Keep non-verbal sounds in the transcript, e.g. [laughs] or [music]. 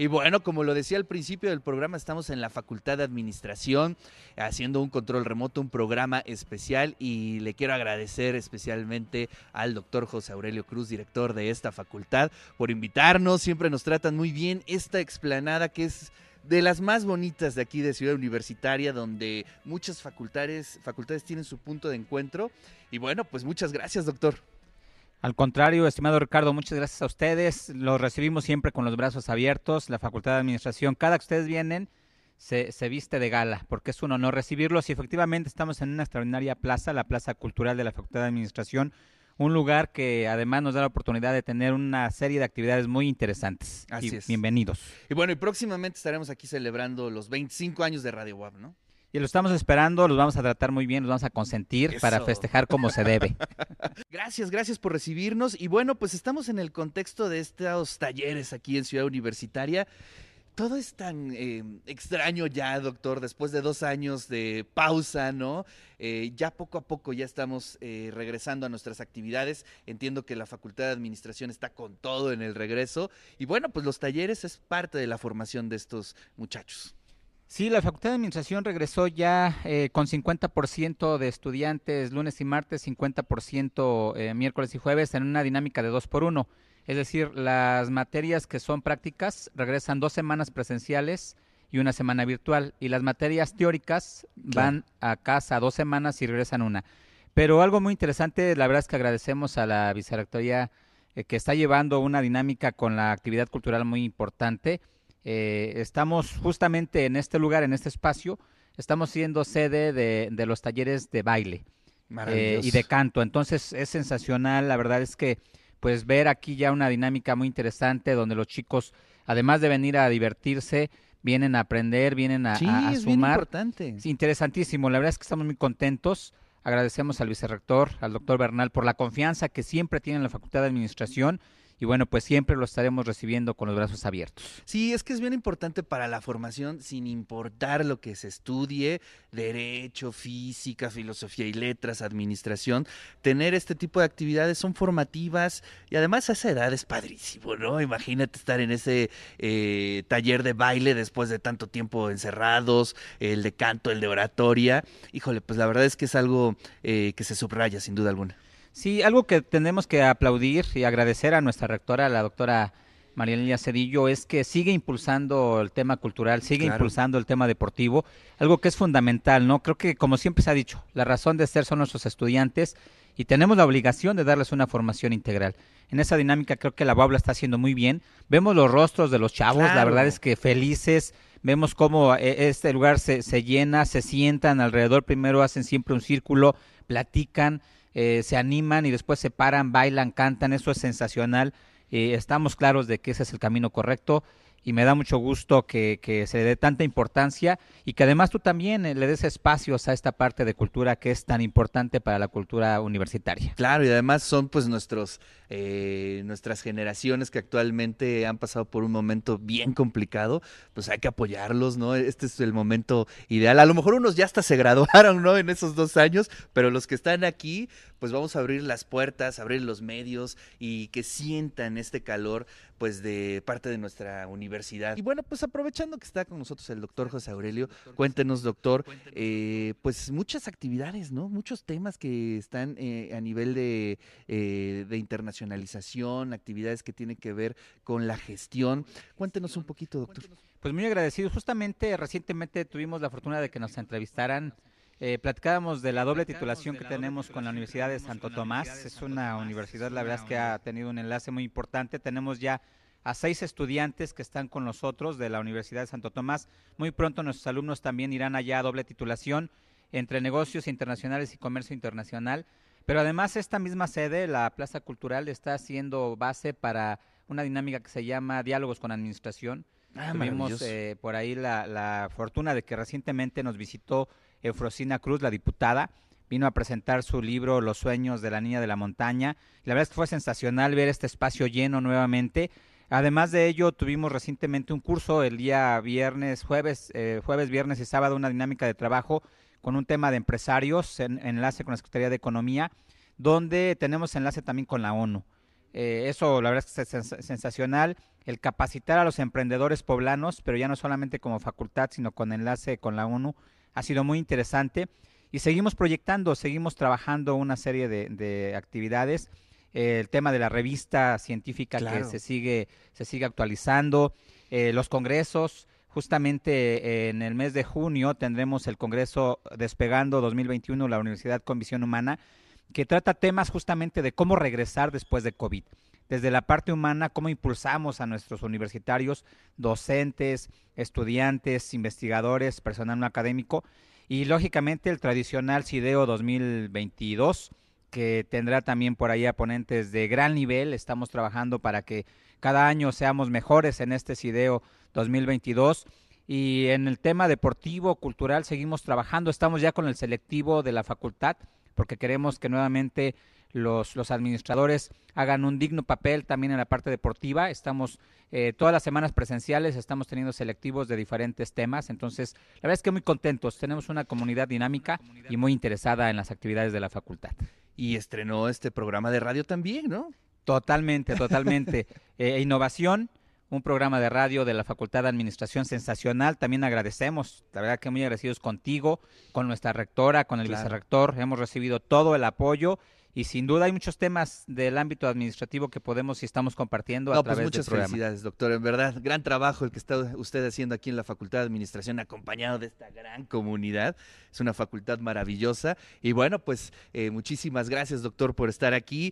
Y bueno, como lo decía al principio del programa, estamos en la Facultad de Administración haciendo un control remoto, un programa especial y le quiero agradecer especialmente al doctor José Aurelio Cruz, director de esta facultad, por invitarnos. Siempre nos tratan muy bien esta explanada que es de las más bonitas de aquí de Ciudad Universitaria, donde muchas facultades, facultades tienen su punto de encuentro. Y bueno, pues muchas gracias, doctor. Al contrario, estimado Ricardo, muchas gracias a ustedes. Los recibimos siempre con los brazos abiertos. La Facultad de Administración, cada que ustedes vienen, se, se, viste de gala, porque es un honor recibirlos. Y efectivamente estamos en una extraordinaria plaza, la Plaza Cultural de la Facultad de Administración, un lugar que además nos da la oportunidad de tener una serie de actividades muy interesantes. Así y es. Bienvenidos. Y bueno, y próximamente estaremos aquí celebrando los 25 años de Radio WAP, ¿no? Y lo estamos esperando, los vamos a tratar muy bien, los vamos a consentir Eso. para festejar como se debe. [laughs] Gracias, gracias por recibirnos. Y bueno, pues estamos en el contexto de estos talleres aquí en Ciudad Universitaria. Todo es tan eh, extraño ya, doctor, después de dos años de pausa, ¿no? Eh, ya poco a poco ya estamos eh, regresando a nuestras actividades. Entiendo que la Facultad de Administración está con todo en el regreso. Y bueno, pues los talleres es parte de la formación de estos muchachos. Sí, la Facultad de Administración regresó ya eh, con 50% de estudiantes lunes y martes, 50% eh, miércoles y jueves en una dinámica de dos por uno. Es decir, las materias que son prácticas regresan dos semanas presenciales y una semana virtual. Y las materias teóricas van a casa dos semanas y regresan una. Pero algo muy interesante, la verdad es que agradecemos a la vicerrectoría eh, que está llevando una dinámica con la actividad cultural muy importante. Eh, estamos justamente en este lugar, en este espacio, estamos siendo sede de, de los talleres de baile eh, y de canto. Entonces es sensacional, la verdad es que pues ver aquí ya una dinámica muy interesante donde los chicos, además de venir a divertirse, vienen a aprender, vienen a, sí, a- a es bien sumar. importante. Es interesantísimo, la verdad es que estamos muy contentos. Agradecemos al vicerrector, al doctor Bernal, por la confianza que siempre tiene en la Facultad de Administración y bueno, pues siempre lo estaremos recibiendo con los brazos abiertos. Sí, es que es bien importante para la formación, sin importar lo que se estudie, derecho, física, filosofía y letras, administración, tener este tipo de actividades son formativas y además a esa edad es padrísimo, ¿no? Imagínate estar en ese eh, taller de baile después de tanto tiempo encerrados, el de canto, el de oratoria. Híjole, pues la verdad es que es algo eh, que se subraya sin duda alguna. Sí, algo que tenemos que aplaudir y agradecer a nuestra rectora, la doctora María Lilia Cedillo, es que sigue impulsando el tema cultural, sigue Claro. impulsando el tema deportivo, algo que es fundamental, ¿no? Creo que, como siempre se ha dicho, la razón de ser son nuestros estudiantes y tenemos la obligación de darles una formación integral. En esa dinámica creo que la Babla está haciendo muy bien. Vemos los rostros de los chavos, la verdad es que felices. Vemos cómo eh, este lugar se, se llena, se sientan alrededor, primero hacen siempre un círculo, platican, eh, se animan y después se paran, bailan, cantan, eso es sensacional. Eh, estamos claros de que ese es el camino correcto y me da mucho gusto que, que se le dé tanta importancia y que además tú también eh, le des espacios a esta parte de cultura que es tan importante para la cultura universitaria. Claro, y además son pues nuestros eh, nuestras generaciones que actualmente han pasado por un momento bien complicado, pues hay que apoyarlos, ¿no? Este es el momento ideal. A lo mejor unos ya hasta se graduaron, ¿no? En esos dos años, pero los que están aquí, pues vamos a abrir las puertas, abrir los medios y que sientan este calor, pues de parte de nuestra universidad. Y bueno, pues aprovechando que está con nosotros el doctor José Aurelio, cuéntenos, doctor, eh, pues muchas actividades, ¿no? Muchos temas que están eh, a nivel de, de internacionalización, actividades que tienen que ver con la gestión. Cuéntenos un poquito, doctor. Pues muy agradecido. Justamente recientemente tuvimos la fortuna de que nos entrevistaran. Eh, platicábamos de la doble titulación que tenemos con la Universidad de Santo Tomás. Es una universidad, la verdad es que ha tenido un enlace muy importante. Tenemos ya a seis estudiantes que están con nosotros de la Universidad de Santo Tomás. Muy pronto nuestros alumnos también irán allá a doble titulación entre negocios internacionales y comercio internacional. Pero además esta misma sede, la Plaza Cultural, está siendo base para una dinámica que se llama Diálogos con Administración. Ah, Tuvimos eh, por ahí la, la fortuna de que recientemente nos visitó Eufrosina Cruz, la diputada. Vino a presentar su libro Los sueños de la niña de la montaña. La verdad es que fue sensacional ver este espacio lleno nuevamente. Además de ello, tuvimos recientemente un curso el día viernes, jueves, eh, jueves, viernes y sábado, una dinámica de trabajo con un tema de empresarios en, en enlace con la Secretaría de Economía, donde tenemos enlace también con la ONU. Eh, eso, la verdad es que es sens- sensacional, el capacitar a los emprendedores poblanos, pero ya no solamente como facultad, sino con enlace con la ONU, ha sido muy interesante. Y seguimos proyectando, seguimos trabajando una serie de, de actividades. Eh, el tema de la revista científica Claro. que se sigue, se sigue actualizando, eh, los congresos. Justamente eh, en el mes de junio tendremos el Congreso Despegando 2021, la Universidad con Visión Humana, que trata temas justamente de cómo regresar después de COVID. Desde la parte humana, cómo impulsamos a nuestros universitarios, docentes, estudiantes, investigadores, personal no académico y lógicamente el tradicional CIDEO 2022 que tendrá también por ahí a ponentes de gran nivel. Estamos trabajando para que cada año seamos mejores en este CIDEO 2022. Y en el tema deportivo, cultural, seguimos trabajando. Estamos ya con el selectivo de la facultad, porque queremos que nuevamente los, los administradores hagan un digno papel también en la parte deportiva. Estamos eh, todas las semanas presenciales, estamos teniendo selectivos de diferentes temas. Entonces, la verdad es que muy contentos. Tenemos una comunidad dinámica y muy interesada en las actividades de la facultad. Y estrenó este programa de radio también, ¿no? Totalmente, totalmente. [laughs] Eh, innovación, un programa de radio de la Facultad de Administración sensacional. También agradecemos, la verdad que muy agradecidos contigo, con nuestra rectora, con el Claro. vicerrector. Hemos recibido todo el apoyo y sin duda hay muchos temas del ámbito administrativo que podemos y estamos compartiendo a pues través muchas del programa. felicidades, doctor. En verdad, gran trabajo el que está usted haciendo aquí en la Facultad de Administración, acompañado de esta gran comunidad. Es una facultad maravillosa. Y bueno, pues eh, muchísimas gracias, doctor, por estar aquí.